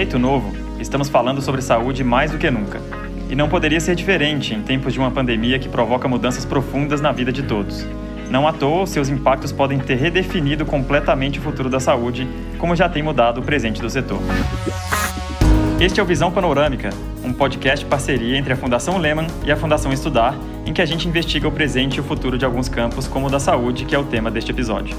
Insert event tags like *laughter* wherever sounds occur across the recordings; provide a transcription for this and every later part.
jeito novo, estamos falando sobre saúde mais do que nunca. E não poderia ser diferente em tempos de uma pandemia que provoca mudanças profundas na vida de todos. Não à toa, seus impactos podem ter redefinido completamente o futuro da saúde, como já tem mudado o presente do setor. Este é o Visão Panorâmica, um podcast parceria entre a Fundação Lehman e a Fundação Estudar, em que a gente investiga o presente e o futuro de alguns campos, como o da saúde, que é o tema deste episódio.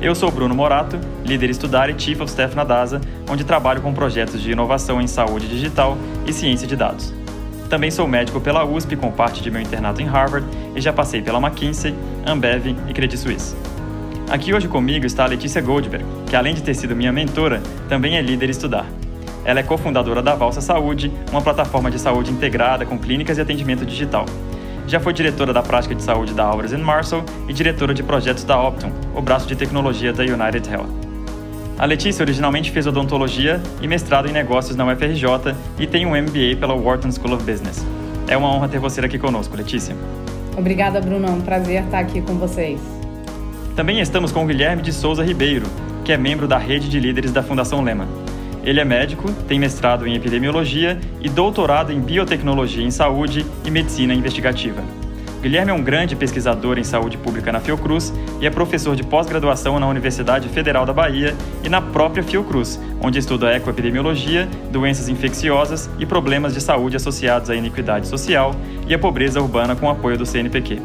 Eu sou Bruno Morato, líder estudar e Chief of Staff na DASA, onde trabalho com projetos de inovação em saúde digital e ciência de dados. Também sou médico pela USP, com parte de meu internato em Harvard, e já passei pela McKinsey, Ambev e Credit Suisse. Aqui hoje comigo está a Letícia Goldberg, que além de ter sido minha mentora, também é líder estudar. Ela é cofundadora da Valsa Saúde, uma plataforma de saúde integrada com clínicas e atendimento digital. Já foi diretora da prática de saúde da Alvarez Marshall e diretora de projetos da Optum, o braço de tecnologia da United Health. A Letícia originalmente fez odontologia e mestrado em negócios na UFRJ e tem um MBA pela Wharton School of Business. É uma honra ter você aqui conosco, Letícia. Obrigada, Bruno. É um prazer estar aqui com vocês. Também estamos com o Guilherme de Souza Ribeiro, que é membro da rede de líderes da Fundação Lehman. Ele é médico, tem mestrado em epidemiologia e doutorado em biotecnologia em saúde e medicina investigativa. Guilherme é um grande pesquisador em saúde pública na Fiocruz e é professor de pós-graduação na Universidade Federal da Bahia e na própria Fiocruz, onde estuda ecoepidemiologia, doenças infecciosas e problemas de saúde associados à iniquidade social e à pobreza urbana com apoio do CNPq.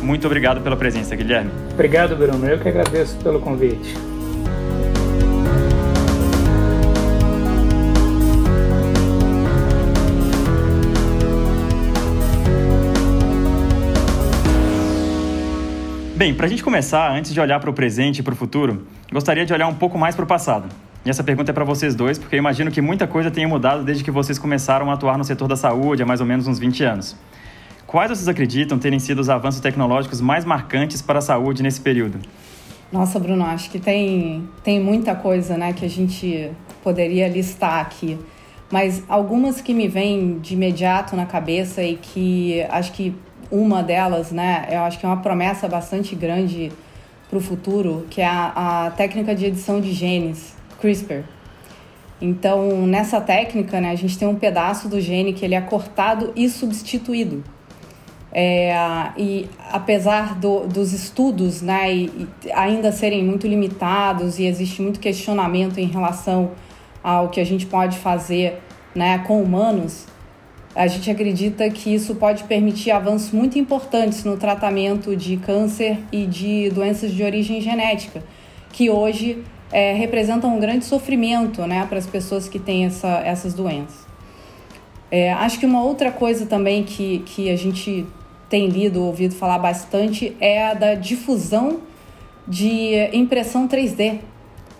Muito obrigado pela presença, Guilherme. Obrigado, Bruno. Eu que agradeço pelo convite. Bem, para a gente começar, antes de olhar para o presente e para o futuro, gostaria de olhar um pouco mais para o passado. E essa pergunta é para vocês dois, porque eu imagino que muita coisa tenha mudado desde que vocês começaram a atuar no setor da saúde há mais ou menos uns 20 anos. Quais vocês acreditam terem sido os avanços tecnológicos mais marcantes para a saúde nesse período? Nossa, Bruno, acho que tem, tem muita coisa né, que a gente poderia listar aqui. Mas algumas que me vêm de imediato na cabeça e que acho que uma delas, né, eu acho que é uma promessa bastante grande para o futuro, que é a, a técnica de edição de genes, CRISPR. Então, nessa técnica, né, a gente tem um pedaço do gene que ele é cortado e substituído. É, e apesar do, dos estudos né, e, e ainda serem muito limitados e existe muito questionamento em relação ao que a gente pode fazer né, com humanos, a gente acredita que isso pode permitir avanços muito importantes no tratamento de câncer e de doenças de origem genética, que hoje é, representam um grande sofrimento né, para as pessoas que têm essa, essas doenças. É, acho que uma outra coisa também que, que a gente tem lido, ouvido falar bastante, é a da difusão de impressão 3D,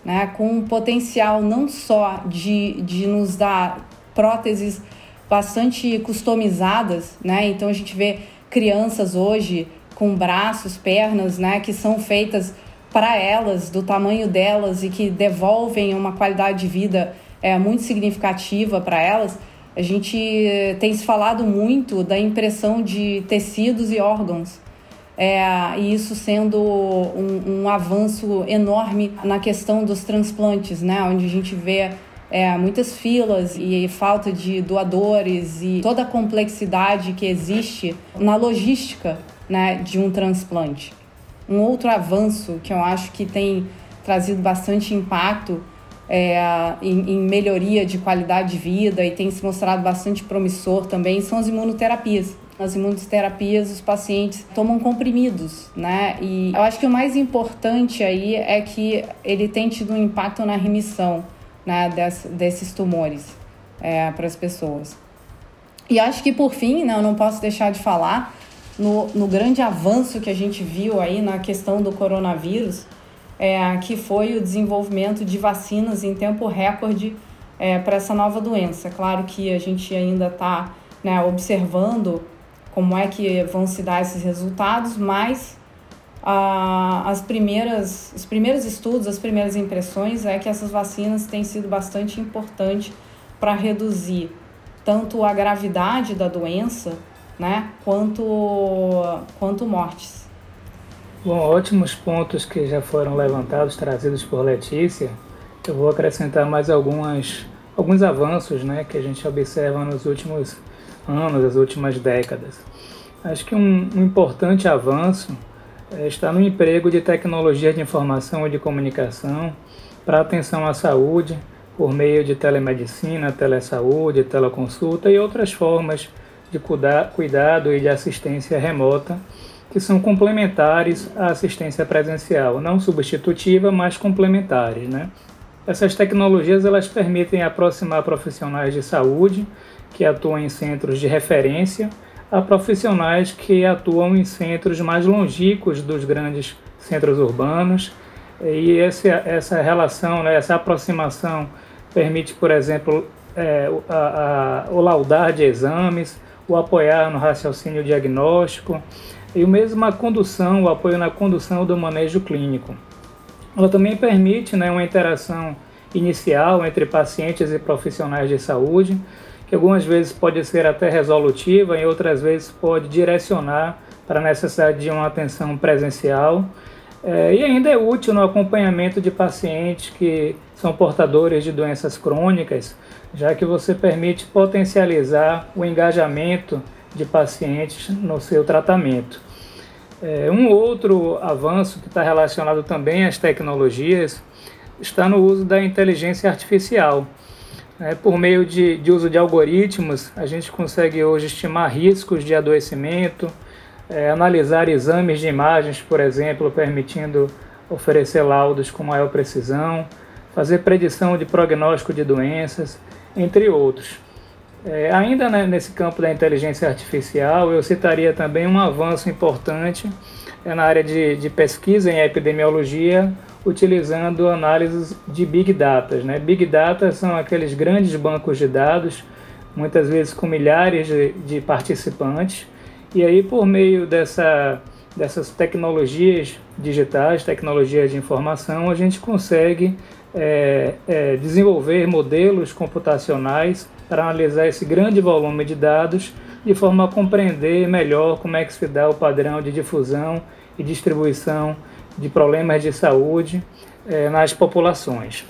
né, com um potencial não só de, de nos dar próteses bastante customizadas, né? Então a gente vê crianças hoje com braços, pernas, né, que são feitas para elas, do tamanho delas e que devolvem uma qualidade de vida é, muito significativa para elas. A gente tem se falado muito da impressão de tecidos e órgãos. É, e isso sendo um, um avanço enorme na questão dos transplantes, né? onde a gente vê é, muitas filas e falta de doadores e toda a complexidade que existe na logística né, de um transplante. Um outro avanço que eu acho que tem trazido bastante impacto é, em, em, melhoria de qualidade de vida e tem se mostrado bastante promissor também são as imunoterapias. Nas imunoterapias, os pacientes tomam comprimidos, né? E eu acho que o mais importante aí é que ele tem tido um impacto na remissão né, des, desses tumores é, para as pessoas. E acho que por fim, né, eu não posso deixar de falar no, no grande avanço que a gente viu aí na questão do coronavírus, é, que foi o desenvolvimento de vacinas em tempo recorde é, para essa nova doença. Claro que a gente ainda está né, observando como é que vão se dar esses resultados, mas as primeiras, os primeiros estudos, as primeiras impressões é que essas vacinas têm sido bastante importantes para reduzir tanto a gravidade da doença, né, quanto, quanto mortes. Bom, ótimos pontos que já foram levantados, trazidos por Letícia. Eu vou acrescentar mais algumas alguns avanços né, que a gente observa nos últimos anos, as últimas décadas. Acho que um, um importante avanço está no emprego de tecnologia de informação e de comunicação para atenção à saúde, por meio de telemedicina, telesaúde, teleconsulta e outras formas de cuidado e de assistência remota que são complementares à assistência presencial, não substitutiva, mas complementares, né? Essas tecnologias elas permitem aproximar profissionais de saúde que atuam em centros de referência a profissionais que atuam em centros mais longínquos dos grandes centros urbanos. E essa, essa relação, né, essa aproximação permite, por exemplo, é, a, a, o laudar de exames, o apoiar no raciocínio diagnóstico e o mesmo a condução, o apoio na condução do manejo clínico. Ela também permite né, uma interação inicial entre pacientes e profissionais de saúde, que algumas vezes pode ser até resolutiva e outras vezes pode direcionar para a necessidade de uma atenção presencial. É, e ainda é útil no acompanhamento de pacientes que são portadores de doenças crônicas, já que você permite potencializar o engajamento de pacientes no seu tratamento. É, um outro avanço que está relacionado também às tecnologias está no uso da inteligência artificial. É, por meio de, de, uso de algoritmos, a gente consegue hoje estimar riscos de adoecimento, é, analisar exames de imagens, por exemplo, permitindo oferecer laudos com maior precisão, fazer predição de prognóstico de doenças, entre outros. É, ainda né, nesse campo da inteligência artificial, eu citaria também um avanço importante é, na área de, de, pesquisa em epidemiologia, utilizando análises de Big Data. Né? Big Data são aqueles grandes bancos de dados, muitas vezes com milhares de, de participantes, e aí por meio dessa, dessas tecnologias digitais, tecnologias de informação, a gente consegue é, é, desenvolver modelos computacionais para analisar esse grande volume de dados de forma a compreender melhor como é que se dá o padrão de difusão e distribuição de problemas de saúde eh, nas populações.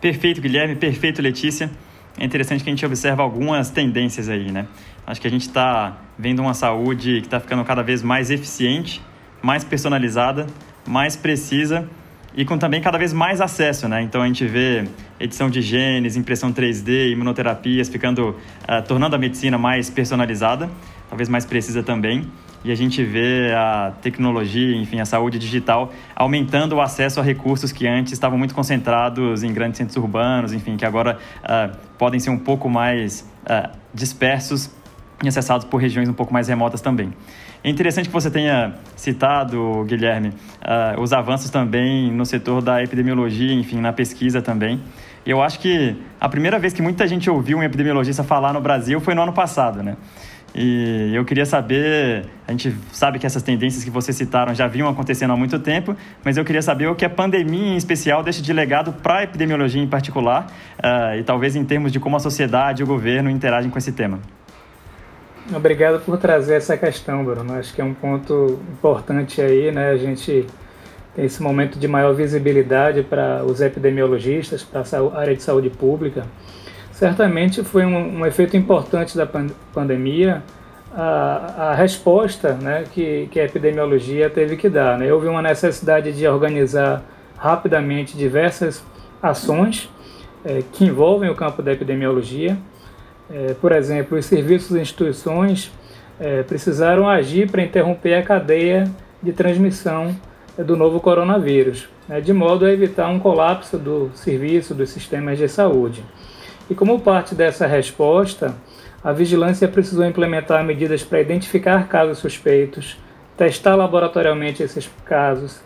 Perfeito, Guilherme. Perfeito, Letícia. É interessante que a gente observa algumas tendências aí, né? Acho que a gente está vendo uma saúde que está ficando cada vez mais eficiente, mais personalizada, mais precisa e com também cada vez mais acesso, né? Então a gente vê edição de genes, impressão 3D, imunoterapias ficando, uh, tornando a medicina mais personalizada, talvez mais precisa também. E a gente vê a tecnologia, enfim, a saúde digital aumentando o acesso a recursos que antes estavam muito concentrados em grandes centros urbanos, enfim, que agora uh, podem ser um pouco mais uh, dispersos e acessados por regiões um pouco mais remotas também. É interessante que você tenha citado, Guilherme, uh, os avanços também no setor da epidemiologia, enfim, na pesquisa também. Eu acho que a primeira vez que muita gente ouviu um epidemiologista falar no Brasil foi no ano passado, né? E eu queria saber, a gente sabe que essas tendências que vocês citaram já vinham acontecendo há muito tempo, mas eu queria saber o que a pandemia em especial deixa de legado para a epidemiologia em particular, uh, e talvez em termos de como a sociedade e o governo interagem com esse tema. Obrigado por trazer essa questão, Bruno. Acho que é um ponto importante aí, né? A gente tem esse momento de maior visibilidade para os epidemiologistas, para a área de saúde pública. Certamente foi um, um efeito importante da pand pandemia a, a resposta né, que, que a epidemiologia teve que dar. Né? Houve uma necessidade de organizar rapidamente diversas ações é, que envolvem o campo da epidemiologia é, por exemplo, os serviços e instituições é, precisaram agir para interromper a cadeia de transmissão do novo coronavírus, né, de modo a evitar um colapso do serviço dos sistemas de saúde. E como parte dessa resposta, a vigilância precisou implementar medidas para identificar casos suspeitos, testar laboratorialmente esses casos,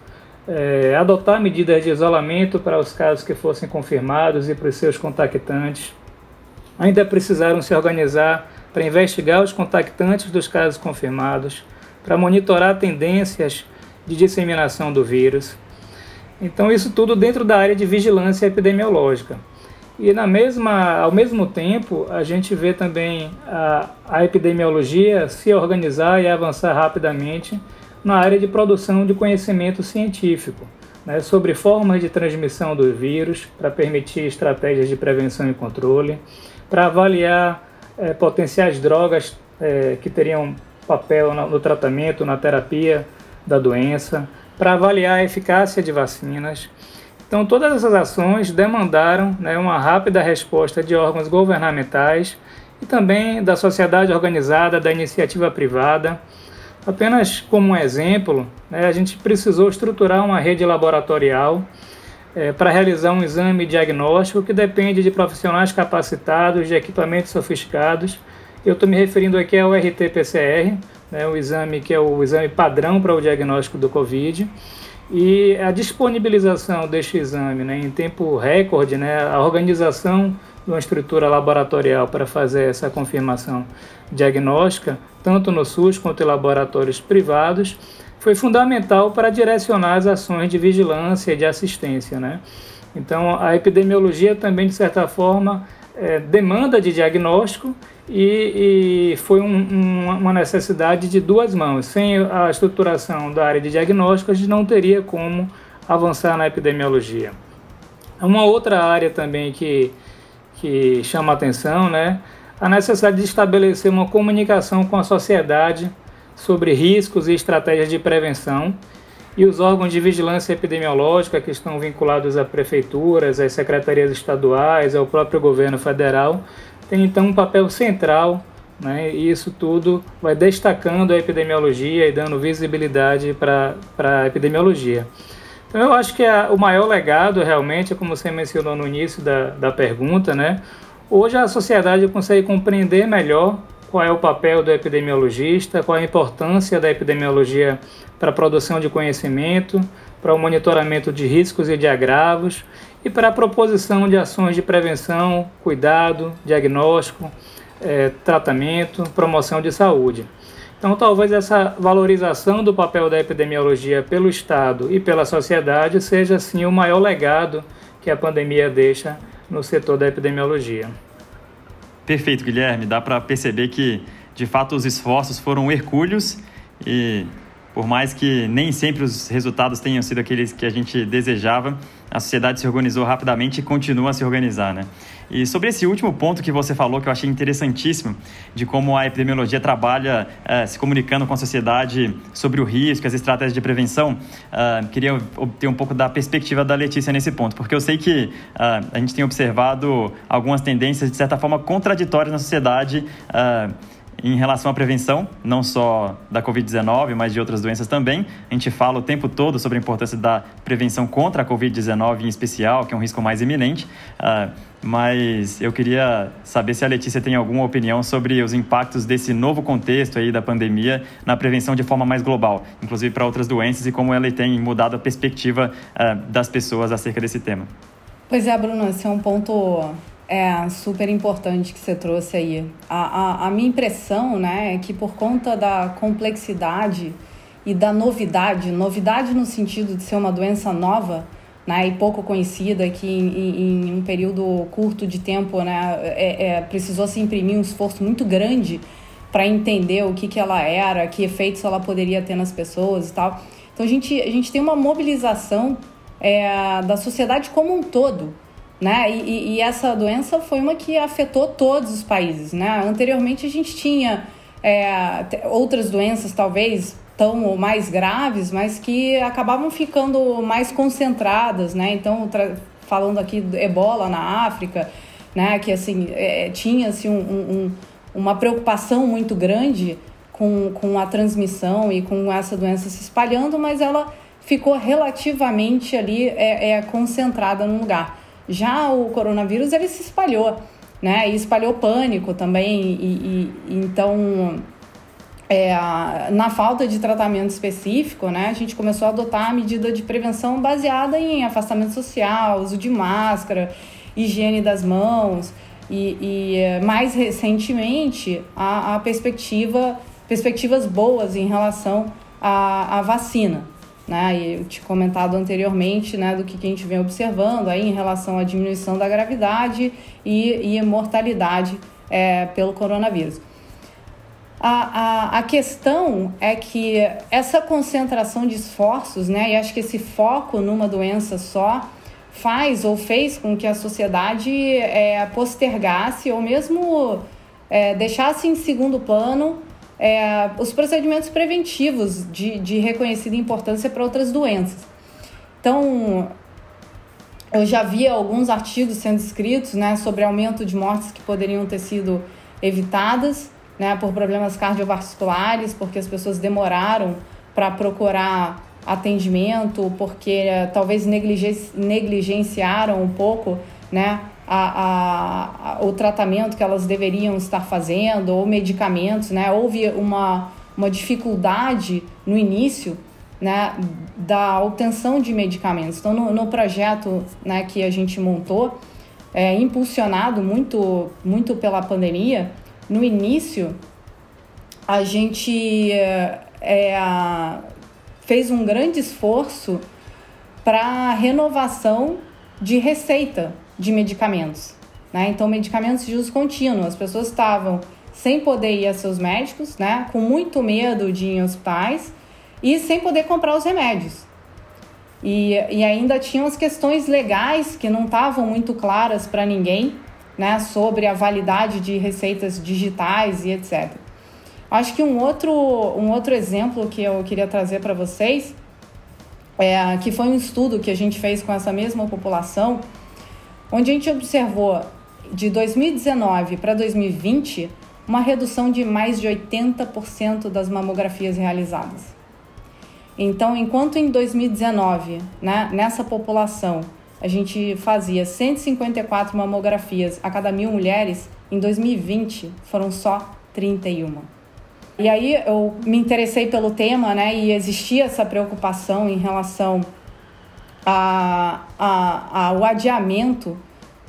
é, adotar medidas de isolamento para os casos que fossem confirmados e para os seus contactantes ainda precisaram se organizar para investigar os contactantes dos casos confirmados, para monitorar tendências de disseminação do vírus. Então, isso tudo dentro da área de vigilância epidemiológica. E na mesma, ao mesmo tempo, a gente vê também a, a epidemiologia se organizar e avançar rapidamente na área de produção de conhecimento científico, né, sobre formas de transmissão do vírus, para permitir estratégias de prevenção e controle, para avaliar é, potenciais drogas é, que teriam papel no, no tratamento, na terapia da doença, para avaliar a eficácia de vacinas. Então, todas essas ações demandaram né, uma rápida resposta de órgãos governamentais e também da sociedade organizada, da iniciativa privada. Apenas como um exemplo, né, a gente precisou estruturar uma rede laboratorial é, para realizar um exame diagnóstico que depende de profissionais capacitados, de equipamentos sofisticados. Eu estou me referindo aqui ao RT-PCR, né, o exame que é o exame padrão para o diagnóstico do Covid. E a disponibilização deste exame né, em tempo recorde, né, a organização de uma estrutura laboratorial para fazer essa confirmação diagnóstica, tanto no SUS quanto em laboratórios privados, foi fundamental para direcionar as ações de vigilância e de assistência. Né? Então, a epidemiologia também, de certa forma, é, demanda de diagnóstico e, e foi um, um, uma necessidade de duas mãos. Sem a estruturação da área de diagnóstico, a gente não teria como avançar na epidemiologia. Uma outra área também que, que chama atenção, né, a necessidade de estabelecer uma comunicação com a sociedade sobre riscos e estratégias de prevenção e os órgãos de vigilância epidemiológica que estão vinculados a prefeituras, às secretarias estaduais, ao próprio governo federal, têm então um papel central, né, e isso tudo vai destacando a epidemiologia e dando visibilidade para a epidemiologia. Então eu acho que a, o maior legado realmente, como você mencionou no início da, da pergunta, né, hoje a sociedade consegue compreender melhor qual é o papel do epidemiologista, qual é a importância da epidemiologia para a produção de conhecimento, para o monitoramento de riscos e de agravos e para a proposição de ações de prevenção, cuidado, diagnóstico, é, tratamento, promoção de saúde. Então, talvez essa valorização do papel da epidemiologia pelo Estado e pela sociedade seja, sim, o maior legado que a pandemia deixa no setor da epidemiologia. Perfeito, Guilherme. Dá para perceber que, de fato, os esforços foram hercúleos e, por mais que nem sempre os resultados tenham sido aqueles que a gente desejava, a sociedade se organizou rapidamente e continua a se organizar, né? E sobre esse último ponto que você falou, que eu achei interessantíssimo, de como a epidemiologia trabalha é, se comunicando com a sociedade sobre o risco, as estratégias de prevenção, uh, queria obter um pouco da perspectiva da Letícia nesse ponto, porque eu sei que uh, a gente tem observado algumas tendências, de certa forma, contraditórias na sociedade. Uh, em relação à prevenção, não só da Covid-19, mas de outras doenças também. A gente fala o tempo todo sobre a importância da prevenção contra a Covid-19 em especial, que é um risco mais iminente. Uh, mas eu queria saber se a Letícia tem alguma opinião sobre os impactos desse novo contexto aí da pandemia na prevenção de forma mais global, inclusive para outras doenças e como ela tem mudado a perspectiva uh, das pessoas acerca desse tema. Pois é, Bruno, esse é um ponto é super importante que você trouxe aí. A, a, a minha impressão né, é que por conta da complexidade e da novidade, novidade no sentido de ser uma doença nova, né, e pouco conhecida, que em, em, um período curto de tempo né, é, é, precisou se imprimir um esforço muito grande para entender o que, que ela era, que efeitos ela poderia ter nas pessoas e tal. Então a gente, a gente tem uma mobilização é, da sociedade como um todo. Né? E, e, essa doença foi uma que afetou todos os países. Né? Anteriormente a gente tinha é, outras doenças, talvez tão ou mais graves, mas que acabavam ficando mais concentradas, né? Então, falando aqui do ebola na África, né? Que assim é, tinha assim, um, um, uma preocupação muito grande com, com a transmissão e com essa doença se espalhando, mas ela ficou relativamente ali é, é concentrada num lugar. Já o coronavírus ele se espalhou, né? E espalhou pânico também e, e então é, na falta de tratamento específico, né, a gente começou a adotar a medida de prevenção baseada em afastamento social, uso de máscara, higiene das mãos e, e mais recentemente a, a perspectiva, perspectivas boas em relação à, à vacina. Né? E eu te comentado anteriormente né, do que, que a gente vem observando aí em relação à diminuição da gravidade e, e mortalidade é, pelo coronavírus. A, a, a questão é que essa concentração de esforços, né, e acho que esse foco numa doença só, faz ou fez com que a sociedade é, postergasse ou mesmo é, deixasse em segundo plano é, os procedimentos preventivos de, de reconhecida importância para outras doenças. Então, eu já vi alguns artigos sendo escritos né, sobre aumento de mortes que poderiam ter sido evitadas né, por problemas cardiovasculares, porque as pessoas demoraram para procurar atendimento, porque eh, talvez negligenciaram um pouco né, a, a, o tratamento que elas deveriam estar fazendo, ou medicamentos, né? Houve uma, uma dificuldade no início né, da obtenção de medicamentos. Então, no, no projeto né, que a gente montou, é, impulsionado muito, muito pela pandemia, no início a gente é, é fez um grande esforço para renovação de receita de medicamentos. Né? Então, medicamentos de uso contínuo. As pessoas estavam sem poder ir a seus médicos, né? com muito medo de ir em hospitais e sem poder comprar os remédios. E, e ainda tinham as questões legais que não estavam muito claras para ninguém né? sobre a validade de receitas digitais e etc. Acho que um outro, um outro exemplo que eu queria trazer para vocês é que foi um estudo que a gente fez com essa mesma população, onde a gente observou de 2019 para 2020 uma redução de mais de 80% das mamografias realizadas. Então, enquanto em 2019, né, nessa população, a gente fazia 154 mamografias a cada mil mulheres, em 2020 foram só 31. E aí eu me interessei pelo tema, né? E existia essa preocupação em relação a, a, ao adiamento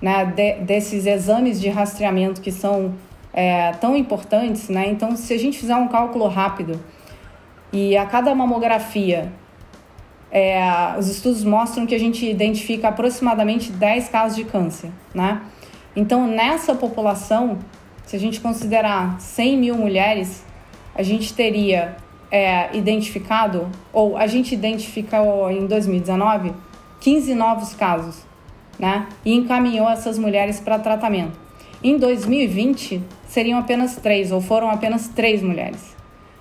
né, de, desses exames de rastreamento que são é, tão importantes, né? Então, se a gente fizer um cálculo rápido e a cada mamografia, é, os estudos mostram que a gente identifica aproximadamente 10 casos de câncer, né? Então, nessa população, se a gente considerar 100 mil mulheres, a gente teria é, identificado, ou a gente identificou em 2019, 15 novos casos, né? E encaminhou essas mulheres para tratamento. Em 2020, seriam apenas três, ou foram apenas três mulheres.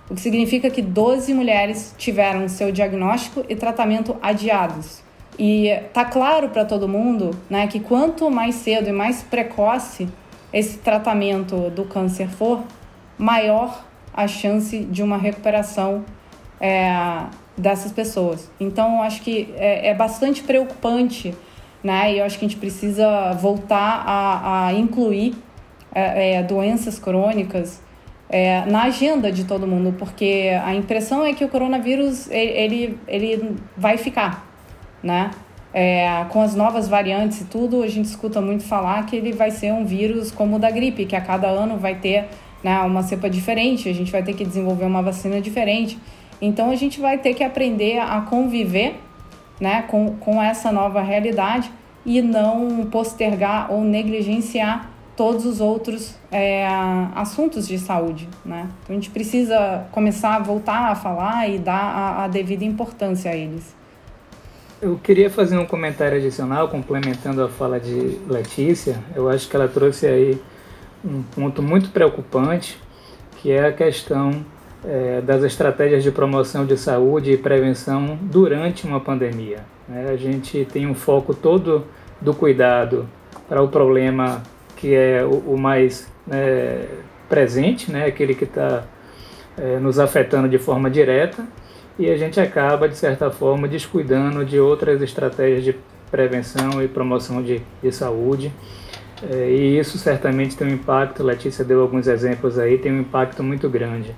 O que significa que 12 mulheres tiveram seu diagnóstico e tratamento adiados. E tá claro para todo mundo né, que quanto mais cedo e mais precoce esse tratamento do câncer for, maior a chance de uma recuperação é, dessas pessoas. Então, acho que é, é, bastante preocupante, né? E eu acho que a gente precisa voltar a, a incluir é, é doenças crônicas é, na agenda de todo mundo, porque a impressão é que o coronavírus ele, ele vai ficar, né? É, com as novas variantes e tudo, a gente escuta muito falar que ele vai ser um vírus como o da gripe, que a cada ano vai ter né, uma cepa diferente, a gente vai ter que desenvolver uma vacina diferente. Então a gente vai ter que aprender a conviver né, com, com essa nova realidade e não postergar ou negligenciar todos os outros é, assuntos de saúde. Né? Então a gente precisa começar a voltar a falar e dar a, a devida importância a eles. Eu queria fazer um comentário adicional, complementando a fala de Letícia. Eu acho que ela trouxe aí um ponto muito preocupante, que é a questão é, das estratégias de promoção de saúde e prevenção durante uma pandemia. Né? A gente tem um foco todo do cuidado para o problema que é o, o mais né, presente, né? aquele que está é, nos afetando de forma direta, e a gente acaba, de certa forma, descuidando de outras estratégias de prevenção e promoção de, de saúde. É, e isso certamente tem um impacto, Letícia deu alguns exemplos aí, tem um impacto muito grande.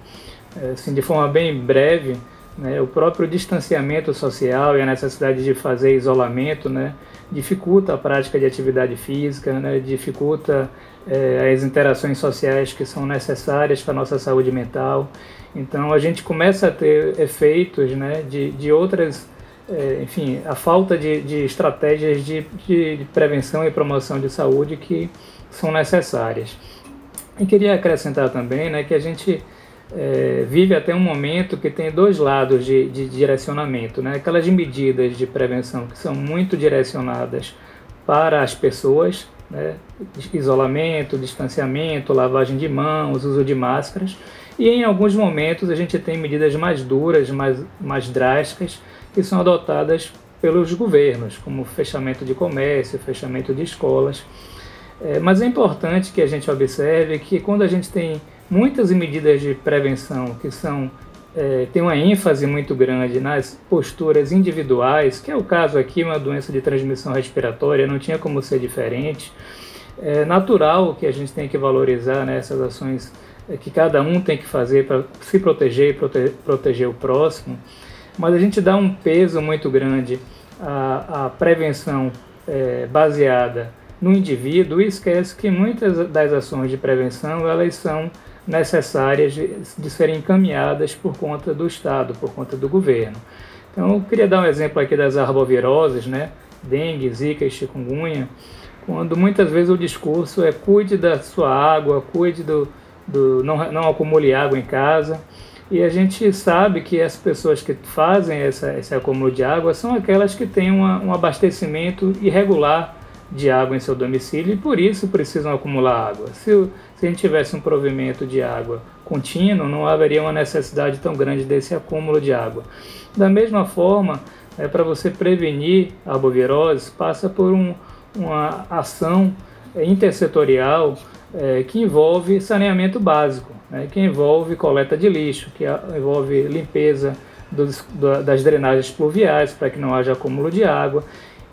É, assim, de forma bem breve, né, o próprio distanciamento social e a necessidade de fazer isolamento né, dificulta a prática de atividade física, né, dificulta é, as interações sociais que são necessárias para a nossa saúde mental. Então a gente começa a ter efeitos né, de, de outras é, enfim, a falta de, de estratégias de, de, prevenção e promoção de saúde que são necessárias. E queria acrescentar também né, que a gente é, vive até um momento que tem dois lados de, de direcionamento, né? Aquelas medidas de prevenção que são muito direcionadas para as pessoas, né? isolamento, distanciamento, lavagem de mãos, uso de máscaras, e em alguns momentos a gente tem medidas mais duras, mais, mais drásticas, que são adotadas pelos governos, como fechamento de comércio, fechamento de escolas. É, mas é importante que a gente observe que quando a gente tem muitas medidas de prevenção que são é, tem uma ênfase muito grande nas posturas individuais, que é o caso aqui, uma doença de transmissão respiratória, não tinha como ser diferente. É natural que a gente tem que valorizar né, essas ações é, que cada um tem que fazer para se proteger e prote proteger o próximo, mas a gente dá um peso muito grande à, à prevenção é, baseada no indivíduo e esquece que muitas das ações de prevenção elas são necessárias de, de serem encaminhadas por conta do Estado, por conta do governo. Então, eu queria dar um exemplo aqui das arboviroses, né? Dengue, zika e chikungunya, quando muitas vezes o discurso é cuide da sua água, cuide do, do não, não acumule água em casa. E a gente sabe que as pessoas que fazem essa, esse acúmulo de água são aquelas que têm uma, um abastecimento irregular de água em seu domicílio e por isso precisam acumular água. Se, se a gente tivesse um provimento de água contínuo, não haveria uma necessidade tão grande desse acúmulo de água. Da mesma forma, é, para você prevenir a arbovirose, passa por um, uma ação é, intersetorial é, que envolve saneamento básico, né, que envolve coleta de lixo, que envolve limpeza dos, das drenagens pluviais para que não haja acúmulo de água.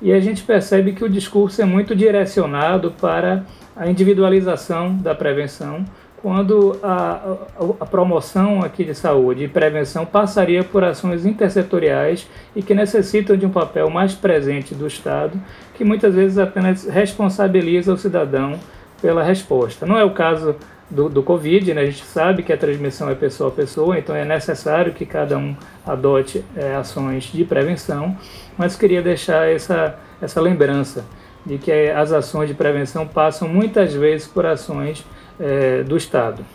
E a gente percebe que o discurso é muito direcionado para a individualização da prevenção, quando a, a, promoção aqui de saúde e prevenção passaria por ações intersetoriais e que necessitam de um papel mais presente do Estado, que muitas vezes apenas responsabiliza o cidadão pela resposta. Não é o caso do, do Covid, né? a gente sabe que a transmissão é pessoa a pessoa, então é necessário que cada um adote é, ações de prevenção, mas queria deixar essa, essa lembrança de que as ações de prevenção passam muitas vezes por ações é, do Estado.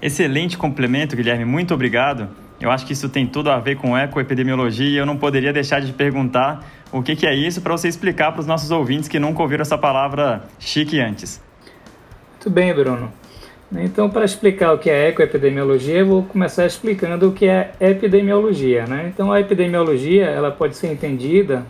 Excelente complemento, Guilherme, muito obrigado. Eu acho que isso tem tudo a ver com ecoepidemiologia e eu não poderia deixar de perguntar o que, que é isso para você explicar para os nossos ouvintes que nunca ouviram essa palavra chique antes. Muito bem, Bruno. Então, para explicar o que é ecoepidemiologia, eu vou começar explicando o que é epidemiologia. Né? Então, a epidemiologia ela pode ser entendida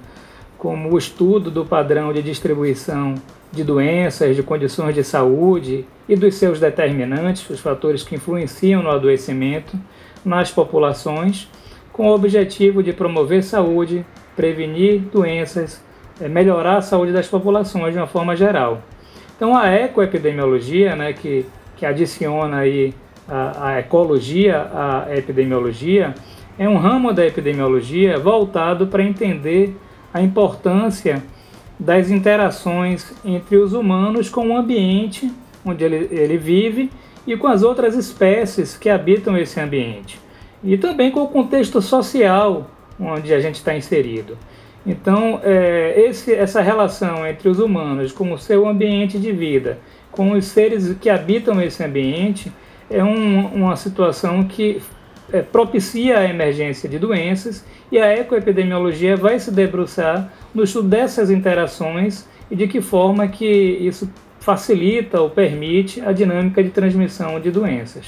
como o estudo do padrão de distribuição de doenças, de condições de saúde e dos seus determinantes, os fatores que influenciam no adoecimento nas populações, com o objetivo de promover saúde, prevenir doenças, eh, melhorar a saúde das populações de uma forma geral. Então a ecoepidemiologia, né, que, que adiciona aí a, a ecologia à epidemiologia, é um ramo da epidemiologia voltado para entender a importância das interações entre os humanos com o ambiente onde ele, ele vive e com as outras espécies que habitam esse ambiente. E também com o contexto social onde a gente está inserido. Então, é, esse, essa relação entre os humanos com o seu ambiente de vida, com os seres que habitam esse ambiente, é um, uma situação que é, propicia a emergência de doenças e a ecoepidemiologia vai se debruçar no estudo dessas interações e de que forma que isso facilita ou permite a dinâmica de transmissão de doenças.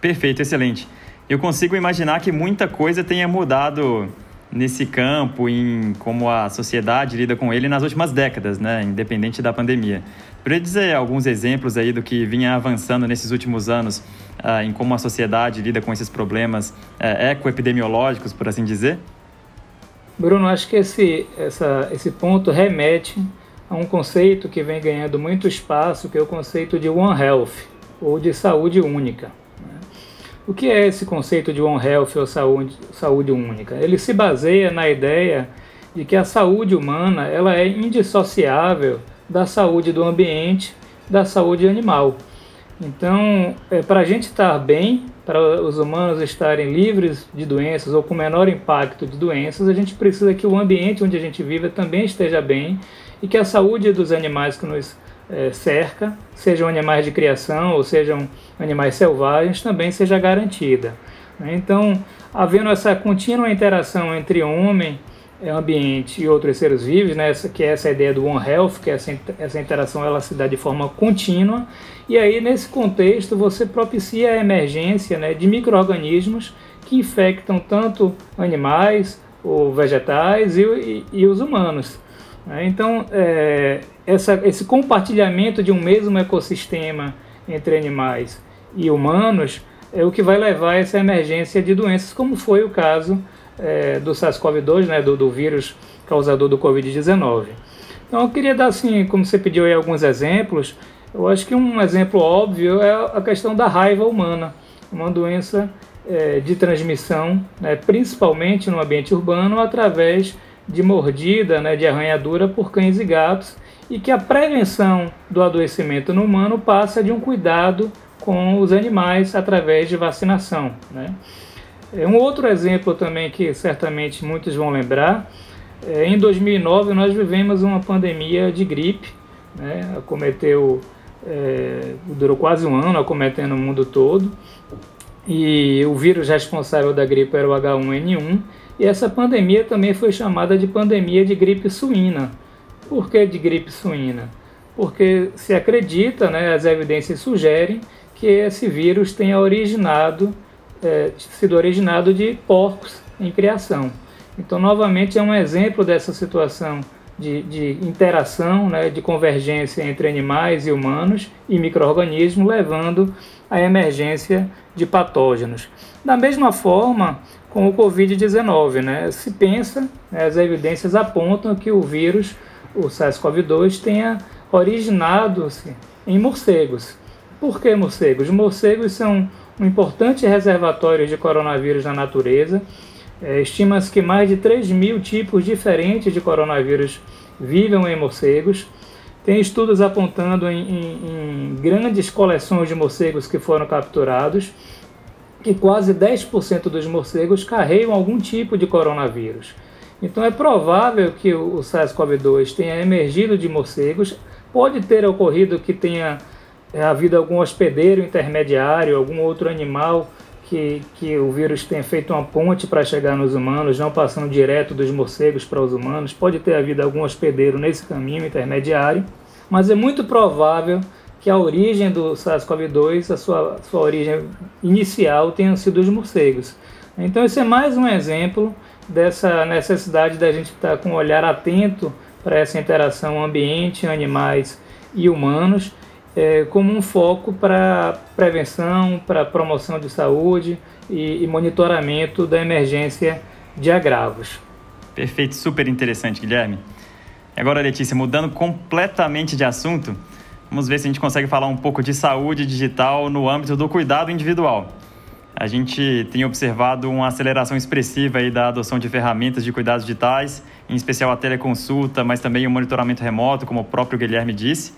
Perfeito, excelente. Eu consigo imaginar que muita coisa tenha mudado nesse campo, em como a sociedade lida com ele nas últimas décadas, né, independente da pandemia. Poderia dizer alguns exemplos aí do que vinha avançando nesses últimos anos, uh, em como a sociedade lida com esses problemas uh, ecoepidemiológicos, por assim dizer? Bruno, acho que esse, essa, esse ponto remete a um conceito que vem ganhando muito espaço, que é o conceito de One Health, ou de saúde única. O que é esse conceito de One Health ou saúde, saúde única? Ele se baseia na ideia de que a saúde humana ela é indissociável da saúde do ambiente, da saúde animal. Então, é, para a gente estar bem, para os humanos estarem livres de doenças ou com menor impacto de doenças, a gente precisa que o ambiente onde a gente vive também esteja bem e que a saúde dos animais que nos é, cerca, sejam animais de criação ou sejam animais selvagens, também seja garantida. Né? Então, havendo essa contínua interação entre homem, é, ambiente e outros seres vivos, né, que é essa ideia do One Health, que é essa, essa interação ela se dá de forma contínua, e aí nesse contexto você propicia a emergência né, de micro-organismos que infectam tanto animais ou vegetais e, e, e os humanos. Né? Então, é, essa, esse compartilhamento de um mesmo ecossistema entre animais e humanos é o que vai levar a essa emergência de doenças, como foi o caso é, do SARS-CoV-2, né, do, do, vírus causador do Covid-19. Então, eu queria dar, assim, como você pediu aí alguns exemplos, eu acho que um exemplo óbvio é a questão da raiva humana, uma doença é, de transmissão, né, principalmente no ambiente urbano, através de mordida, né, de arranhadura por cães e gatos, e que a prevenção do adoecimento no humano passa de um cuidado com os animais através de vacinação. Né? É, um outro exemplo também que certamente muitos vão lembrar, é, em 2009 nós vivemos uma pandemia de gripe, né? acometeu, é, durou quase um ano, acometendo o mundo todo, e o vírus responsável da gripe era o H1N1, e essa pandemia também foi chamada de pandemia de gripe suína. Por que de gripe suína? Porque se acredita, né, as evidências sugerem que esse vírus tenha originado, é, sido originado de porcos em criação. Então, novamente, é um exemplo dessa situação de, de interação, né, de convergência entre animais e humanos e micro-organismos, levando à emergência de patógenos. Da mesma forma, com o Covid-19. Né? Se pensa, né, as evidências apontam que o vírus, o SARS-CoV-2, tenha originado-se em morcegos. Por que morcegos? Os morcegos são um importante reservatório de coronavírus na natureza. É, Estima-se que mais de 3 mil tipos diferentes de coronavírus vivem em morcegos. Tem estudos apontando em, em, em grandes coleções de morcegos que foram capturados que quase 10% dos morcegos carregam algum tipo de coronavírus. Então é provável que o SARS-CoV-2 tenha emergido de morcegos, pode ter ocorrido que tenha é, havido algum hospedeiro intermediário, algum outro animal que, que o vírus tenha feito uma ponte para chegar nos humanos, não passando direto dos morcegos para os humanos. Pode ter havido algum hospedeiro nesse caminho intermediário, mas é muito provável que a origem do SARS-CoV-2, a sua, sua origem inicial, tenha sido os morcegos. Então, esse é mais um exemplo dessa necessidade da gente estar com um olhar atento para essa interação ambiente, animais e humanos, é, como um foco para prevenção, para promoção de saúde e, e monitoramento da emergência de agravos. Perfeito, super interessante, Guilherme. Agora, Letícia, mudando completamente de assunto, Vamos ver se a gente consegue falar um pouco de saúde digital no âmbito do cuidado individual. A gente tem observado uma aceleração expressiva aí da adoção de ferramentas de cuidados digitais, em especial a teleconsulta, mas também o monitoramento remoto, como o próprio Guilherme disse.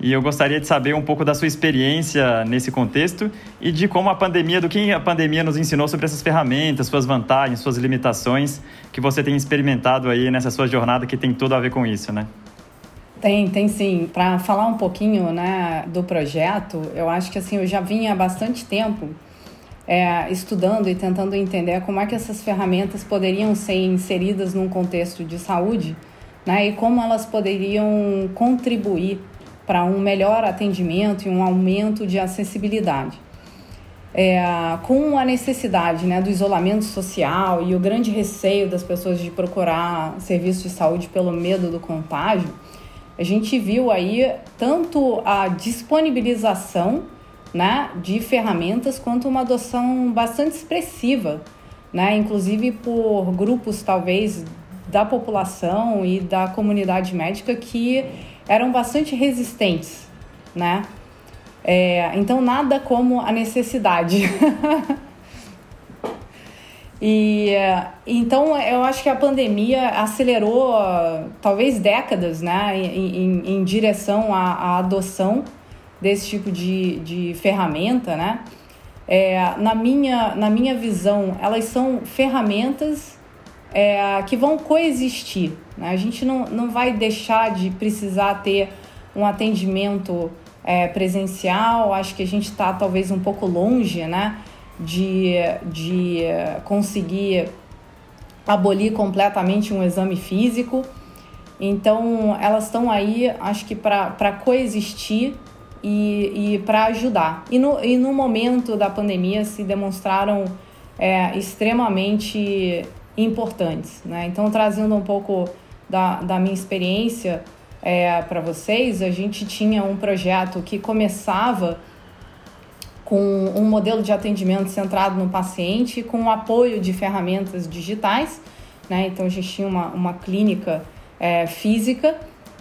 E eu gostaria de saber um pouco da sua experiência nesse contexto e de como a pandemia, do que a pandemia nos ensinou sobre essas ferramentas, suas vantagens, suas limitações que você tem experimentado aí nessa sua jornada que tem tudo a ver com isso, né? Tem, tem sim. Para falar um pouquinho né, do projeto, eu acho que assim eu já vinha há bastante tempo é, estudando e tentando entender como é que essas ferramentas poderiam ser inseridas num contexto de saúde né, e como elas poderiam contribuir para um melhor atendimento e um aumento de acessibilidade. É, com a necessidade né, do isolamento social e o grande receio das pessoas de procurar serviços de saúde pelo medo do contágio, a gente viu aí tanto a disponibilização né, de ferramentas quanto uma adoção bastante expressiva, né, inclusive por grupos talvez da população e da comunidade médica que eram bastante resistentes, né? É, então nada como a necessidade. *laughs* E então eu acho que a pandemia acelerou talvez décadas né, em, em, em direção à, à, adoção desse tipo de, de ferramenta. Né? É, na, minha, na minha visão, elas são ferramentas é, que vão coexistir. Né? A gente não, não vai deixar de precisar ter um atendimento é, presencial. Acho que a gente está talvez um pouco longe, né, de, de conseguir abolir completamente um exame físico. Então, elas estão aí, acho que para coexistir e, e para ajudar. E no, e no momento da pandemia se demonstraram é, extremamente importantes. Né? Então, trazendo um pouco da, da minha experiência é, para vocês, a gente tinha um projeto que começava com um modelo de atendimento centrado no paciente, com o apoio de ferramentas digitais. Né? Então, a gente tinha uma, uma clínica é, física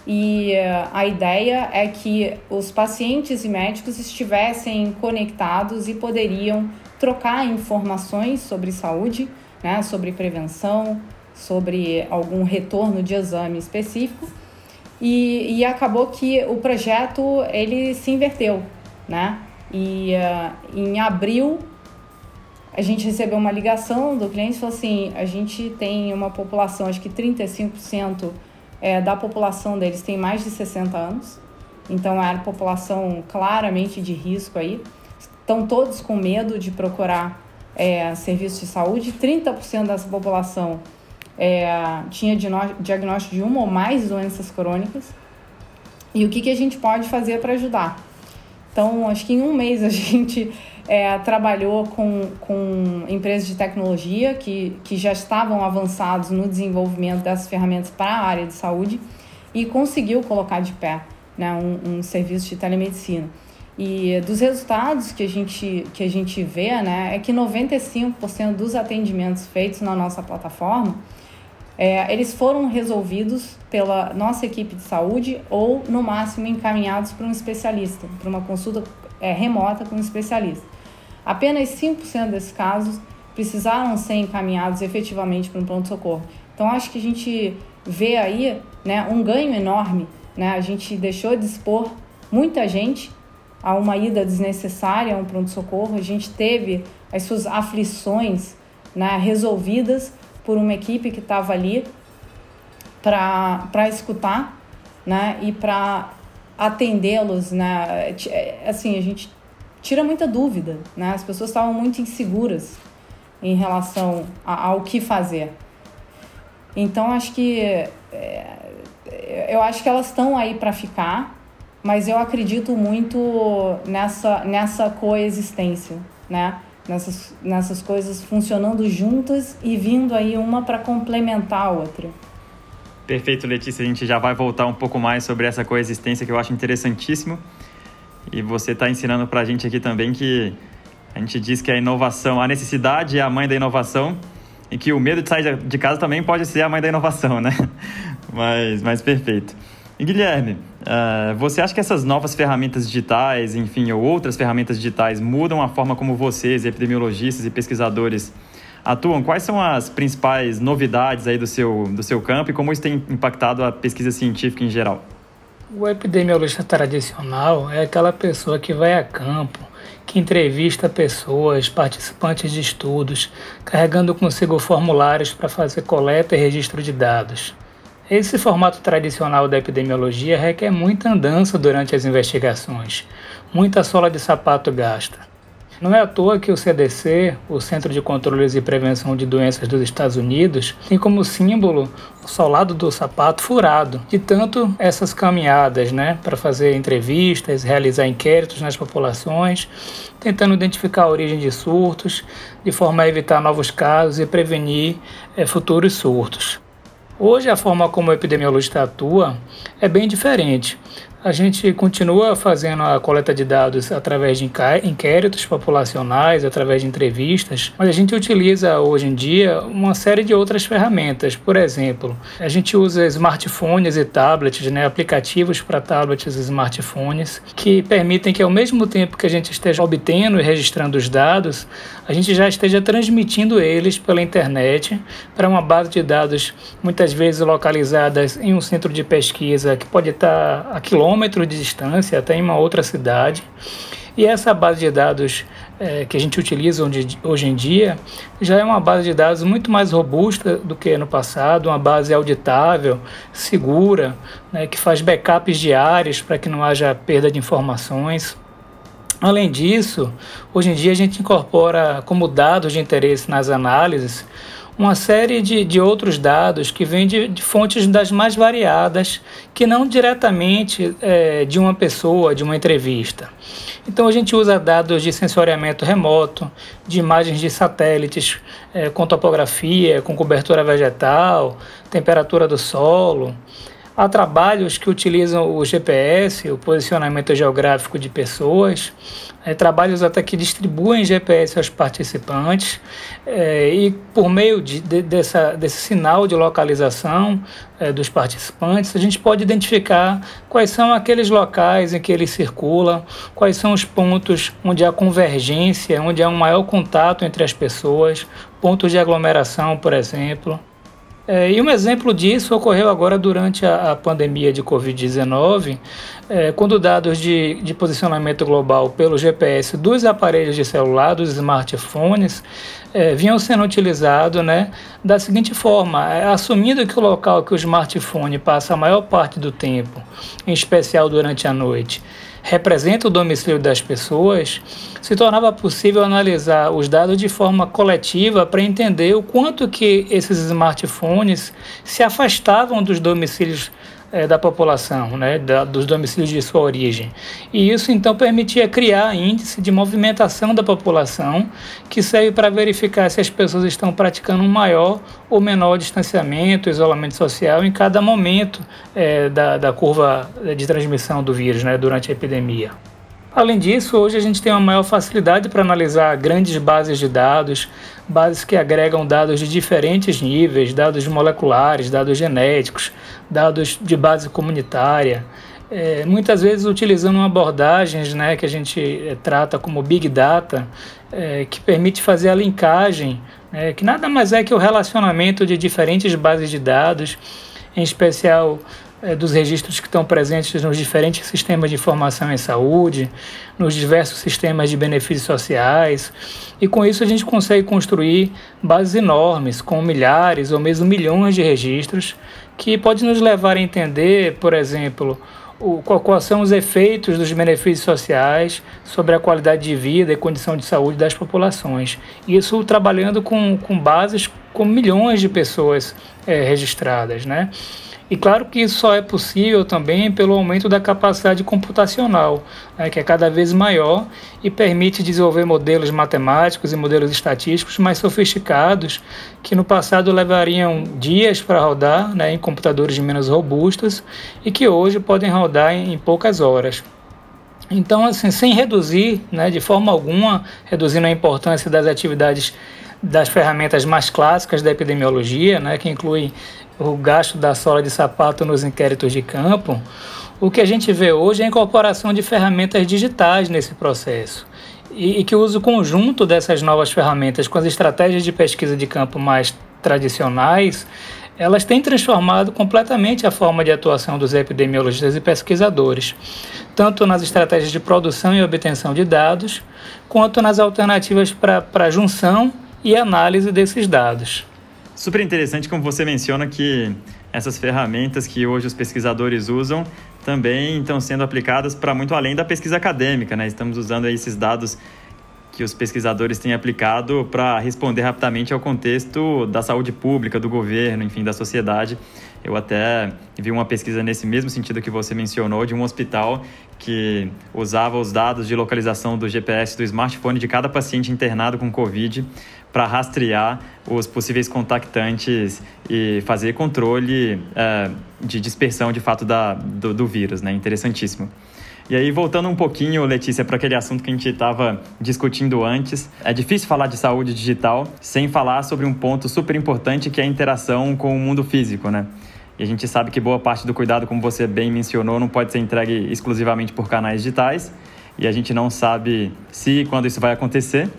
e uh, a ideia é que os pacientes e médicos estivessem conectados e poderiam trocar informações sobre saúde, né, sobre prevenção, sobre algum retorno de exame específico. E, e acabou que o projeto ele se inverteu, né? E uh, em abril a gente recebeu uma ligação do cliente e falou assim: a gente tem uma população, acho que 35% é, da população deles tem mais de 60 anos, então é a população claramente de risco aí. Estão todos com medo de procurar é, serviços de saúde. 30% dessa população é, tinha diagnóstico de uma ou mais doenças crônicas. E o que, que a gente pode fazer para ajudar? Então, acho que em um mês a *laughs* gente é, trabalhou com, com empresas de tecnologia que, que já estavam avançados no desenvolvimento dessas ferramentas para a área de saúde e conseguiu colocar de pé né, um, um serviço de telemedicina. E dos resultados que a gente, que a gente vê né, é que 95% dos atendimentos feitos na nossa plataforma é, eles foram resolvidos pela nossa equipe de saúde ou, no máximo, encaminhados para um especialista, para uma consulta é, remota com um especialista. Apenas 5% desses casos precisaram ser encaminhados efetivamente para um pronto-socorro. Então, acho que a gente vê aí né, um ganho enorme. Né? A gente deixou de expor muita gente a uma ida desnecessária a um pronto-socorro, a gente teve as suas aflições né, resolvidas por uma equipe que estava ali para escutar né, e para atendê-los. Né? É, assim, a gente tira muita dúvida, né? As pessoas estavam muito inseguras em relação a, ao que fazer. Então acho que é, eu acho que elas estão aí para ficar, mas eu acredito muito nessa nessa coexistência, né? Nessas, nessas coisas funcionando juntas e vindo aí uma para complementar a outra. Perfeito, Letícia. A gente já vai voltar um pouco mais sobre essa coexistência que eu acho interessantíssimo. E você está ensinando para a gente aqui também que a gente diz que a inovação, a necessidade é a mãe da inovação e que o medo de sair de casa também pode ser a mãe da inovação, né? *laughs* Mas, mas perfeito. E Guilherme, uh, você acha que essas novas ferramentas digitais, enfim, ou outras ferramentas digitais mudam a forma como vocês, epidemiologistas e pesquisadores, atuam? Quais são as principais novidades aí do seu, do seu campo e como isso tem impactado a pesquisa científica em geral? O epidemiologista tradicional é aquela pessoa que vai a campo, que entrevista pessoas, participantes de estudos, carregando consigo formulários para fazer coleta e registro de dados. Esse formato tradicional da epidemiologia requer muita andança durante as investigações, muita sola de sapato gasta. Não é à toa que o CDC, o Centro de Controles e Prevenção de Doenças dos Estados Unidos, tem como símbolo o solado do sapato furado. De tanto essas caminhadas, né, para fazer entrevistas, realizar inquéritos nas populações, tentando identificar a origem de surtos, de forma a evitar novos casos e prevenir é, futuros surtos. Hoje, a forma como o epidemiologista atua é bem diferente. A gente continua fazendo a coleta de dados através de inquéritos populacionais, através de entrevistas, mas a gente utiliza hoje em dia uma série de outras ferramentas. Por exemplo, a gente usa smartphones e tablets, né, aplicativos para tablets e smartphones, que permitem que ao mesmo tempo que a gente esteja obtendo e registrando os dados, a gente já esteja transmitindo eles pela internet para uma base de dados muitas vezes localizadas em um centro de pesquisa que pode estar a quilômetros quilômetros de distância até em uma outra cidade. E essa base de dados é, que a gente utiliza hoje em dia já é uma base de dados muito mais robusta do que no passado, uma base auditável, segura, né, que faz backups diários para que não haja perda de informações. Além disso, hoje em dia a gente incorpora como dados de interesse nas análises uma série de, de outros dados que vêm de, de fontes das mais variadas, que não diretamente é, de uma pessoa, de uma entrevista. Então a gente usa dados de sensoriamento remoto, de imagens de satélites é, com topografia, com cobertura vegetal, temperatura do solo. Há trabalhos que utilizam o GPS, o posicionamento geográfico de pessoas, é, trabalhos até que distribuem GPS aos participantes é, e por meio de, de, dessa, desse sinal de localização é, dos participantes, a gente pode identificar quais são aqueles locais em que eles circulam, quais são os pontos onde há convergência, onde há um maior contato entre as pessoas, pontos de aglomeração, por exemplo. É, e um exemplo disso ocorreu agora durante a, a pandemia de Covid-19, é, quando dados de, de posicionamento global pelo GPS dos aparelhos de celular, dos smartphones, é, vinham sendo utilizados né, da seguinte forma: é, assumindo que o local que o smartphone passa a maior parte do tempo, em especial durante a noite, representa o domicílio das pessoas, se tornava possível analisar os dados de forma coletiva para entender o quanto que esses smartphones se afastavam dos domicílios é, da população, né, da, dos domicílios de sua origem. E isso então permitia criar índice de movimentação da população, que serve para verificar se as pessoas estão praticando um maior ou menor distanciamento, isolamento social em cada momento é, da, da curva de transmissão do vírus né, durante a epidemia. Além disso, hoje a gente tem uma maior facilidade para analisar grandes bases de dados, bases que agregam dados de diferentes níveis, dados moleculares, dados genéticos, dados de base comunitária, é, muitas vezes utilizando abordagens né, que a gente é, trata como Big Data, é, que permite fazer a linkagem, né, que nada mais é que o relacionamento de diferentes bases de dados, em especial é, dos registros que estão presentes nos diferentes sistemas de informação em saúde, nos diversos sistemas de benefícios sociais, e com isso a gente consegue construir bases enormes, com milhares ou mesmo milhões de registros, que pode nos levar a entender, por exemplo, o, quais são os efeitos dos benefícios sociais sobre a qualidade de vida e condição de saúde das populações. Isso trabalhando com, com bases com milhões de pessoas é, registradas, né? E claro que isso só é possível também pelo aumento da capacidade computacional, né, que é cada vez maior e permite desenvolver modelos matemáticos e modelos estatísticos mais sofisticados, que no passado levariam dias para rodar né, em computadores menos robustos e que hoje podem rodar em, em poucas horas. Então, assim, sem reduzir, né, de forma alguma, reduzindo a importância das atividades das ferramentas mais clássicas da epidemiologia, né, que incluem o gasto da sola de sapato nos inquéritos de campo, o que a gente vê hoje é a incorporação de ferramentas digitais nesse processo. E, que o uso conjunto dessas novas ferramentas com as estratégias de pesquisa de campo mais tradicionais, elas têm transformado completamente a forma de atuação dos epidemiologistas e pesquisadores, tanto nas estratégias de produção e obtenção de dados, quanto nas alternativas para junção e análise desses dados. Super interessante como você menciona que essas ferramentas que hoje os pesquisadores usam também estão sendo aplicadas para muito além da pesquisa acadêmica, né? Estamos usando esses dados que os pesquisadores têm aplicado para responder rapidamente ao contexto da saúde pública, do governo, enfim, da sociedade. Eu até vi uma pesquisa nesse mesmo sentido que você mencionou, de um hospital que usava os dados de localização do GPS do smartphone de cada paciente internado com Covid para rastrear os possíveis contactantes e fazer controle é, de dispersão de fato da, do, do vírus, né? Interessantíssimo. E aí, voltando um pouquinho, Letícia, para aquele assunto que a gente estava discutindo antes, é difícil falar de saúde digital sem falar sobre um ponto super importante que é a interação com o mundo físico, né? E a gente sabe que boa parte do cuidado, como você bem mencionou, não pode ser entregue exclusivamente por canais digitais. E a gente não sabe se e quando isso vai acontecer.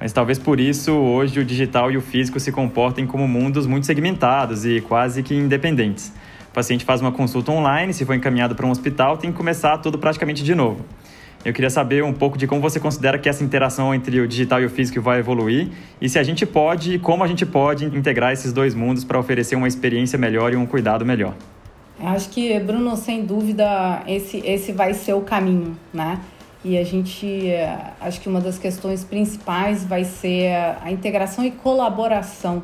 Mas talvez por isso hoje o digital e o físico se comportem como mundos muito segmentados e quase que independentes. O paciente faz uma consulta online, se for encaminhado para um hospital, tem que começar tudo praticamente de novo. Eu queria saber um pouco de como você considera que essa interação entre o digital e o físico vai evoluir e se a gente pode como a gente pode integrar esses dois mundos para oferecer uma experiência melhor e um cuidado melhor. Acho que, Bruno, sem dúvida, esse, esse vai ser o caminho, né? E a gente, acho que uma das questões principais vai ser a integração e colaboração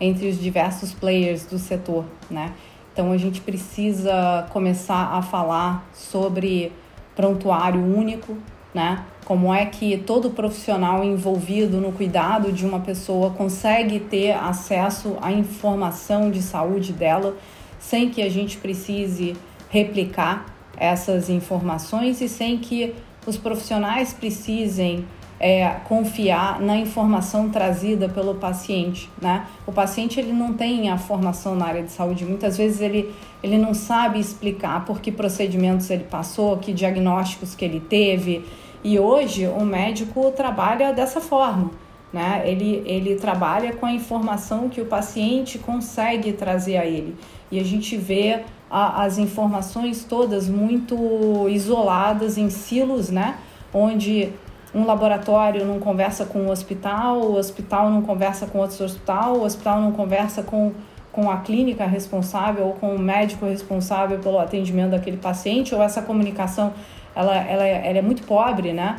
entre os diversos players do setor, né? Então a gente precisa começar a falar sobre prontuário único, né? Como é que todo profissional envolvido no cuidado de uma pessoa consegue ter acesso à informação de saúde dela sem que a gente precise replicar essas informações e sem que os profissionais precisem é, confiar na informação trazida pelo paciente, né? O paciente ele não tem a formação na área de saúde, muitas vezes ele, ele não sabe explicar por que procedimentos ele passou, que diagnósticos que ele teve, e hoje o médico trabalha dessa forma, né? Ele, ele trabalha com a informação que o paciente consegue trazer a ele, e a gente vê a, as informações todas muito isoladas em silos, né? Onde um laboratório não conversa com o hospital, o hospital não conversa com outro hospital, o hospital não conversa com, com a clínica responsável ou com o médico responsável pelo atendimento daquele paciente, ou essa comunicação ela, ela, ela é muito pobre, né?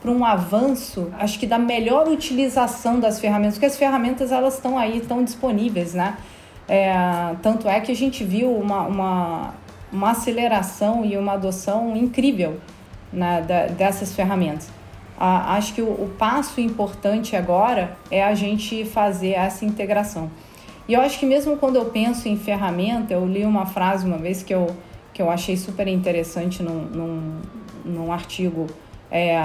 Para um avanço, acho que da melhor utilização das ferramentas, porque as ferramentas elas estão aí, estão disponíveis, né? É, tanto é que a gente viu uma, uma, uma aceleração e uma adoção incrível né, da, dessas ferramentas. Acho que o, o, passo importante agora é a gente fazer essa integração. E eu acho que mesmo quando eu penso em ferramenta, eu li uma frase uma vez que eu, que eu achei super interessante num, num, num artigo é,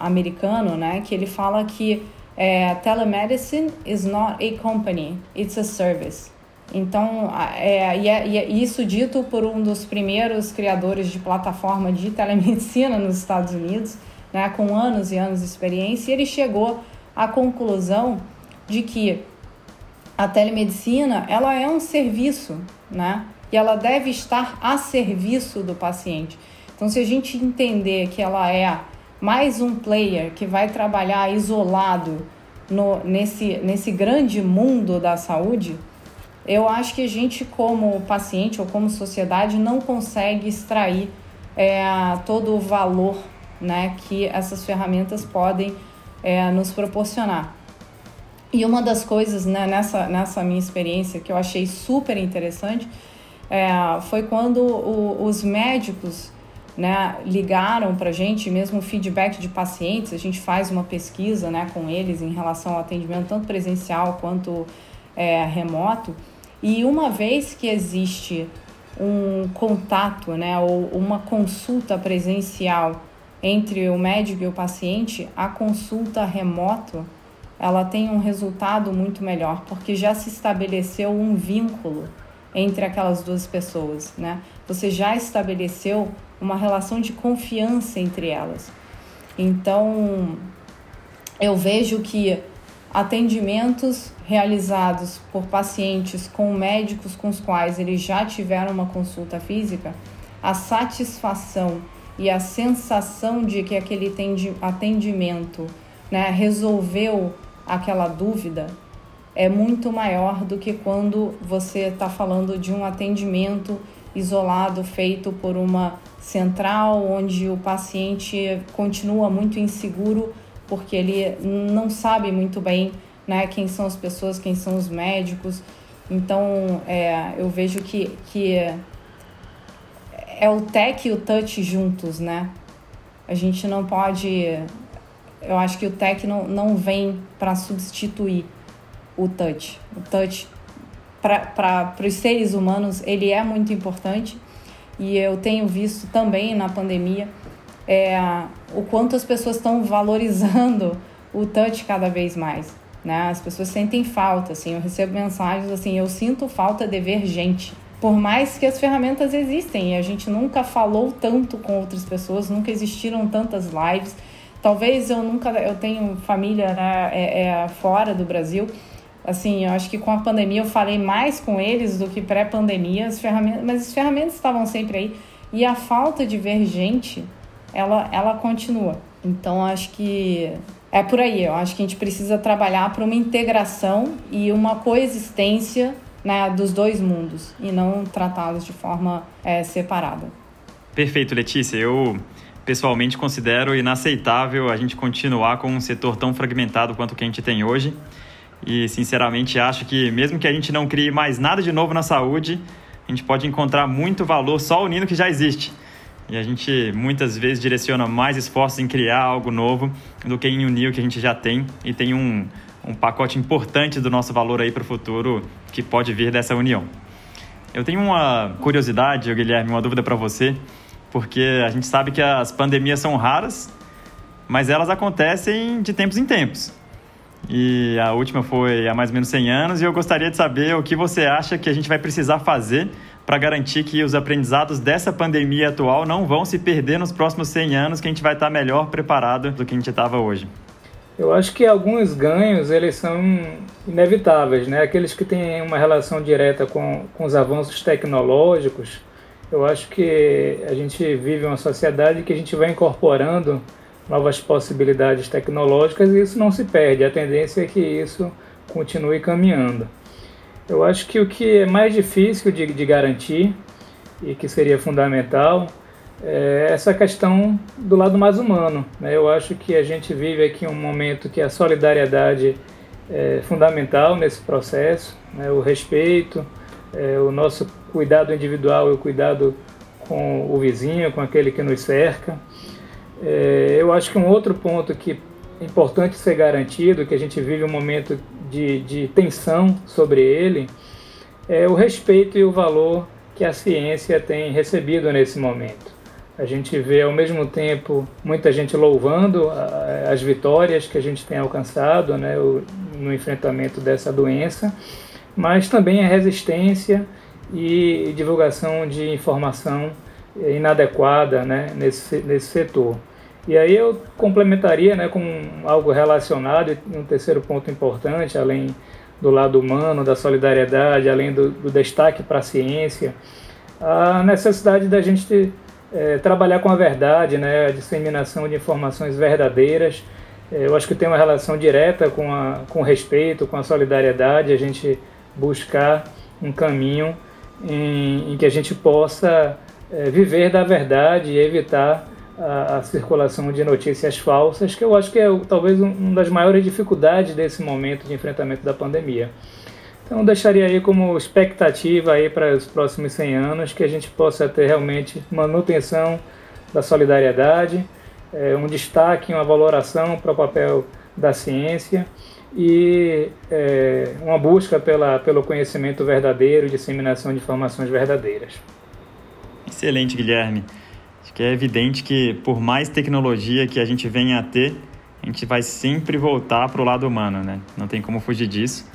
americano, né, que ele fala que é, telemedicine is not a company, it's a service. Então, é, e, é, e é isso dito por um dos primeiros criadores de plataforma de telemedicina nos Estados Unidos, né, com anos e anos de experiência, e ele chegou à conclusão de que a telemedicina ela é um serviço, né, e ela deve estar a serviço do paciente. Então, se a gente entender que ela é mais um player que vai trabalhar isolado no, nesse, nesse grande mundo da saúde, eu acho que a gente, como paciente ou como sociedade, não consegue extrair é, todo o valor né, que essas ferramentas podem é, nos proporcionar. E uma das coisas né, nessa, nessa minha experiência que eu achei super interessante é, foi quando o, os médicos né, ligaram para a gente, mesmo feedback de pacientes, a gente faz uma pesquisa né, com eles em relação ao atendimento tanto presencial quanto é, remoto. E uma vez que existe um contato né, ou uma consulta presencial entre o médico e o paciente, a consulta remoto ela tem um resultado muito melhor, porque já se estabeleceu um vínculo entre aquelas duas pessoas, né? Você já estabeleceu uma relação de confiança entre elas. Então, eu vejo que atendimentos realizados por pacientes com médicos com os quais eles já tiveram uma consulta física, a satisfação e a sensação de que aquele atendimento né, resolveu aquela dúvida é muito maior do que quando você está falando de um atendimento isolado feito por uma central onde o paciente continua muito inseguro porque ele não sabe muito bem né, quem são as pessoas, quem são os médicos. Então é, eu vejo que, que é o tech e o touch juntos, né? A gente não pode. Eu acho que o tech não, não vem para substituir o touch. O touch, para os seres humanos, ele é muito importante e eu tenho visto também na pandemia é, o quanto as pessoas estão valorizando o touch cada vez mais. Né? As pessoas sentem falta, assim, eu recebo mensagens assim, eu sinto falta de ver gente por mais que as ferramentas existem a gente nunca falou tanto com outras pessoas, nunca existiram tantas lives. Talvez eu nunca, eu tenho família né, é, é, fora do Brasil. Assim, eu acho que com a pandemia eu falei mais com eles do que pré-pandemia, as ferramentas, mas as ferramentas estavam sempre aí. E a falta de ver gente ela, ela continua. Então, acho que é por aí. Eu acho que a gente precisa trabalhar para uma integração e uma coexistência né, dos dois mundos e não tratá-los de forma é, separada. Perfeito, Letícia. Eu pessoalmente considero inaceitável a gente continuar com um setor tão fragmentado quanto o que a gente tem hoje. E, sinceramente, acho que mesmo que a gente não crie mais nada de novo na saúde, a gente pode encontrar muito valor só unindo o que já existe. E a gente muitas vezes direciona mais esforços em criar algo novo do que em unir o que a gente já tem e tem um, um pacote importante do nosso valor aí para o futuro que pode vir dessa união. Eu tenho uma curiosidade, Guilherme, uma dúvida para você, porque a gente sabe que as pandemias são raras, mas elas acontecem de tempos em tempos. E a última foi há mais ou menos 100 anos, e eu gostaria de saber o que você acha que a gente vai precisar fazer para garantir que os aprendizados dessa pandemia atual não vão se perder nos próximos 100 anos, que a gente vai estar melhor preparado do que a gente estava hoje. Eu acho que alguns ganhos eles são inevitáveis, né? Aqueles que têm uma relação direta com, com os avanços tecnológicos. Eu acho que a gente vive uma sociedade que a gente vai incorporando novas possibilidades tecnológicas e isso não se perde. A tendência é que isso continue caminhando. Eu acho que o que é mais difícil de, de garantir e que seria fundamental é essa questão do lado mais humano. Né? Eu acho que a gente vive aqui um momento que a solidariedade é fundamental nesse processo, né? o respeito, é, o nosso cuidado individual e o cuidado com o vizinho, com aquele que nos cerca. É, eu acho que um outro ponto que é importante ser garantido, que a gente vive um momento de, de tensão sobre ele, é o respeito e o valor que a ciência tem recebido nesse momento. A gente vê ao mesmo tempo muita gente louvando as vitórias que a gente tem alcançado né, no enfrentamento dessa doença, mas também a resistência e divulgação de informação inadequada né, nesse, nesse setor. E aí eu complementaria né, com algo relacionado, e um terceiro ponto importante, além do lado humano, da solidariedade, além do, do destaque para a ciência, a necessidade da gente é, trabalhar com a verdade, né, a disseminação de informações verdadeiras. É, eu acho que tem uma relação direta com, a, com o respeito, com a solidariedade, a gente buscar um caminho em, em que a gente possa é, viver da verdade e evitar a, a, circulação de notícias falsas, que eu acho que é talvez um, uma das maiores dificuldades desse momento de enfrentamento da pandemia. Então deixaria aí como expectativa aí para os próximos 100 anos que a gente possa ter realmente manutenção da solidariedade, é, um destaque, uma valoração para o papel da ciência e é, uma busca pela, pelo conhecimento verdadeiro e disseminação de informações verdadeiras. Excelente, Guilherme. Acho que é evidente que por mais tecnologia que a gente venha a ter, a gente vai sempre voltar para o lado humano, né? Não tem como fugir disso.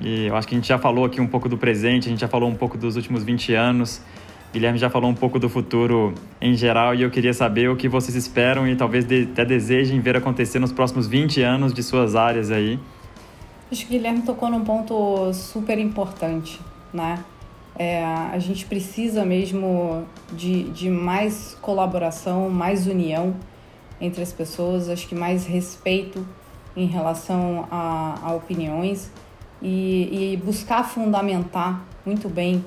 E eu acho que a gente já falou aqui um pouco do presente, a gente já falou um pouco dos últimos 20 anos. Guilherme já falou um pouco do futuro em geral e eu queria saber o que vocês esperam e talvez até desejem ver acontecer nos próximos 20 anos de suas áreas aí. Acho que o Guilherme tocou num ponto super importante, né? É, a gente precisa mesmo de, de mais colaboração, mais união entre as pessoas, acho que mais respeito em relação a, a opiniões e, e, buscar fundamentar muito bem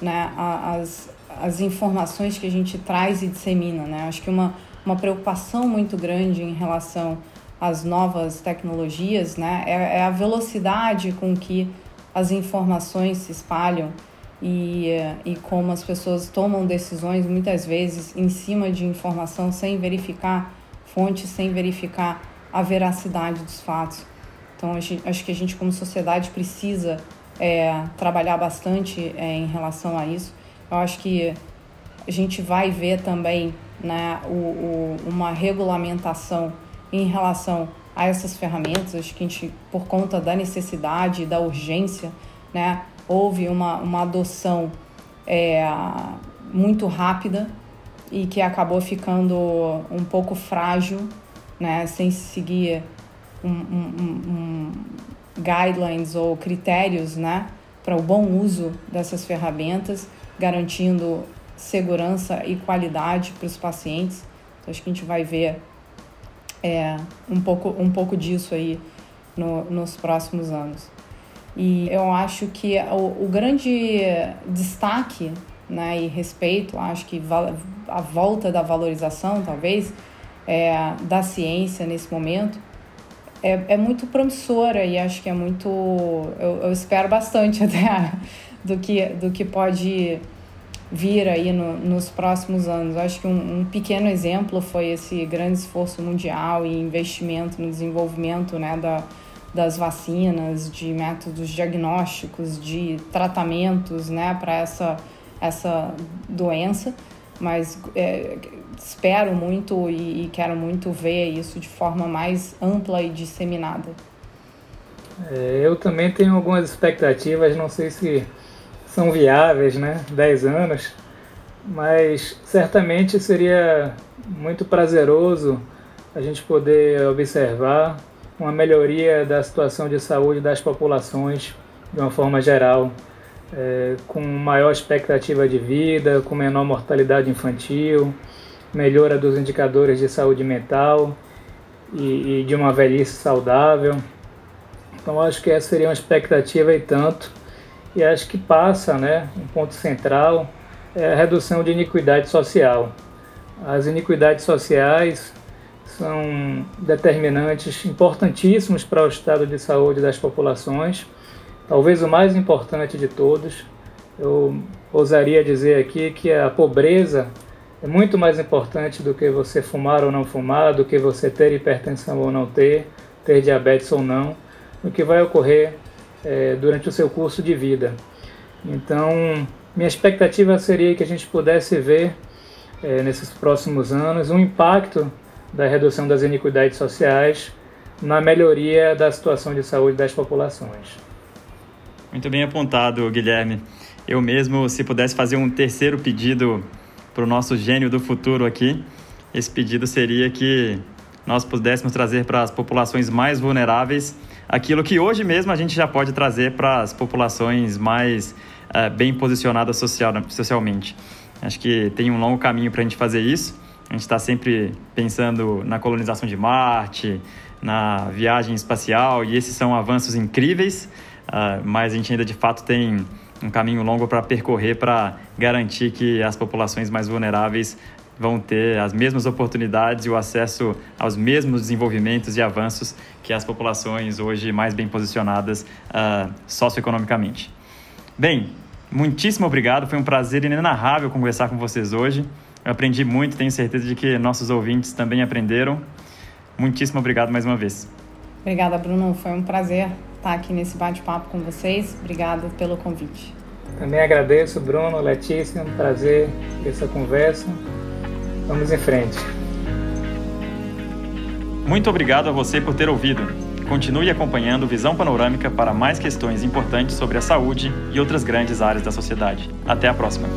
né, as, as informações que a gente traz e dissemina. Né? Acho que uma, uma preocupação muito grande em relação às novas tecnologias né, é, é a velocidade com que as informações se espalham e, e como as pessoas tomam decisões muitas vezes em cima de informação sem verificar fontes, sem verificar a veracidade dos fatos. Então, acho que a gente, como sociedade, precisa é, trabalhar bastante é, em relação a isso. Eu acho que a gente vai ver também né, o, o, uma regulamentação em relação a essas ferramentas. Acho que a gente, por conta da necessidade, da urgência, né, houve uma, uma adoção é, muito rápida e que acabou ficando um pouco frágil, né, sem seguir um, um, um guidelines ou critérios né, para o bom uso dessas ferramentas, garantindo segurança e qualidade para os pacientes. Então, acho que a gente vai ver é, um, pouco, um pouco disso aí no, nos próximos anos. E eu acho que o, o grande destaque né, e respeito, acho que a volta da valorização, talvez, é, da ciência nesse momento, é, é muito promissora e acho que é muito. Eu, eu espero bastante *laughs* até do que, do que pode vir aí no, nos próximos anos. Acho que um, um, pequeno exemplo foi esse grande esforço mundial e investimento no desenvolvimento né, da, das vacinas, de métodos diagnósticos, de tratamentos né, para essa, essa doença. Mas é, espero muito e, e quero muito ver isso de forma mais ampla e disseminada. É, eu também tenho algumas expectativas, não sei se são viáveis, né? 10 anos, mas certamente seria muito prazeroso a gente poder observar uma melhoria da situação de saúde das populações de uma forma geral, é, com maior expectativa de vida, com menor mortalidade infantil, melhora dos indicadores de saúde mental e, e de uma velhice saudável. Então acho que essa seria uma expectativa e tanto. E acho que passa, né, um ponto central é a redução de iniquidade social. As iniquidades sociais são determinantes importantíssimos para o estado de saúde das populações, talvez o mais importante de todos. Eu ousaria dizer aqui que a pobreza é muito mais importante do que você fumar ou não fumar, do que você ter hipertensão ou não ter, ter diabetes ou não, o que vai ocorrer é, durante o seu curso de vida. Então, minha expectativa seria que a gente pudesse ver é, nesses próximos anos um impacto da redução das iniquidades sociais na melhoria da situação de saúde das populações. Muito bem apontado, Guilherme. Eu mesmo, se pudesse fazer um terceiro pedido para o nosso gênio do futuro aqui, esse pedido seria que nós pudéssemos trazer para as populações mais vulneráveis aquilo que hoje mesmo a gente já pode trazer para as populações mais uh, bem posicionadas social, socialmente. Acho que tem um longo caminho para a gente fazer isso. A gente está sempre pensando na colonização de Marte, na viagem espacial, e esses são avanços incríveis, uh, mas a gente ainda de fato tem um caminho longo para percorrer para garantir que as populações mais vulneráveis vão ter as mesmas oportunidades e o acesso aos mesmos desenvolvimentos e avanços que as populações hoje mais bem posicionadas uh, socioeconomicamente. Bem, muitíssimo obrigado, foi um prazer inenarrável conversar com vocês hoje. Eu aprendi muito, tenho certeza de que nossos ouvintes também aprenderam. Muitíssimo obrigado mais uma vez. Obrigada, Bruno. Foi um prazer estar aqui nesse bate-papo com vocês. Obrigada pelo convite. Também agradeço, Bruno, Letícia, um prazer essa conversa. Vamos em frente. Muito obrigado a você por ter ouvido. Continue acompanhando Visão Panorâmica para mais questões importantes sobre a saúde e outras grandes áreas da sociedade. Até a próxima.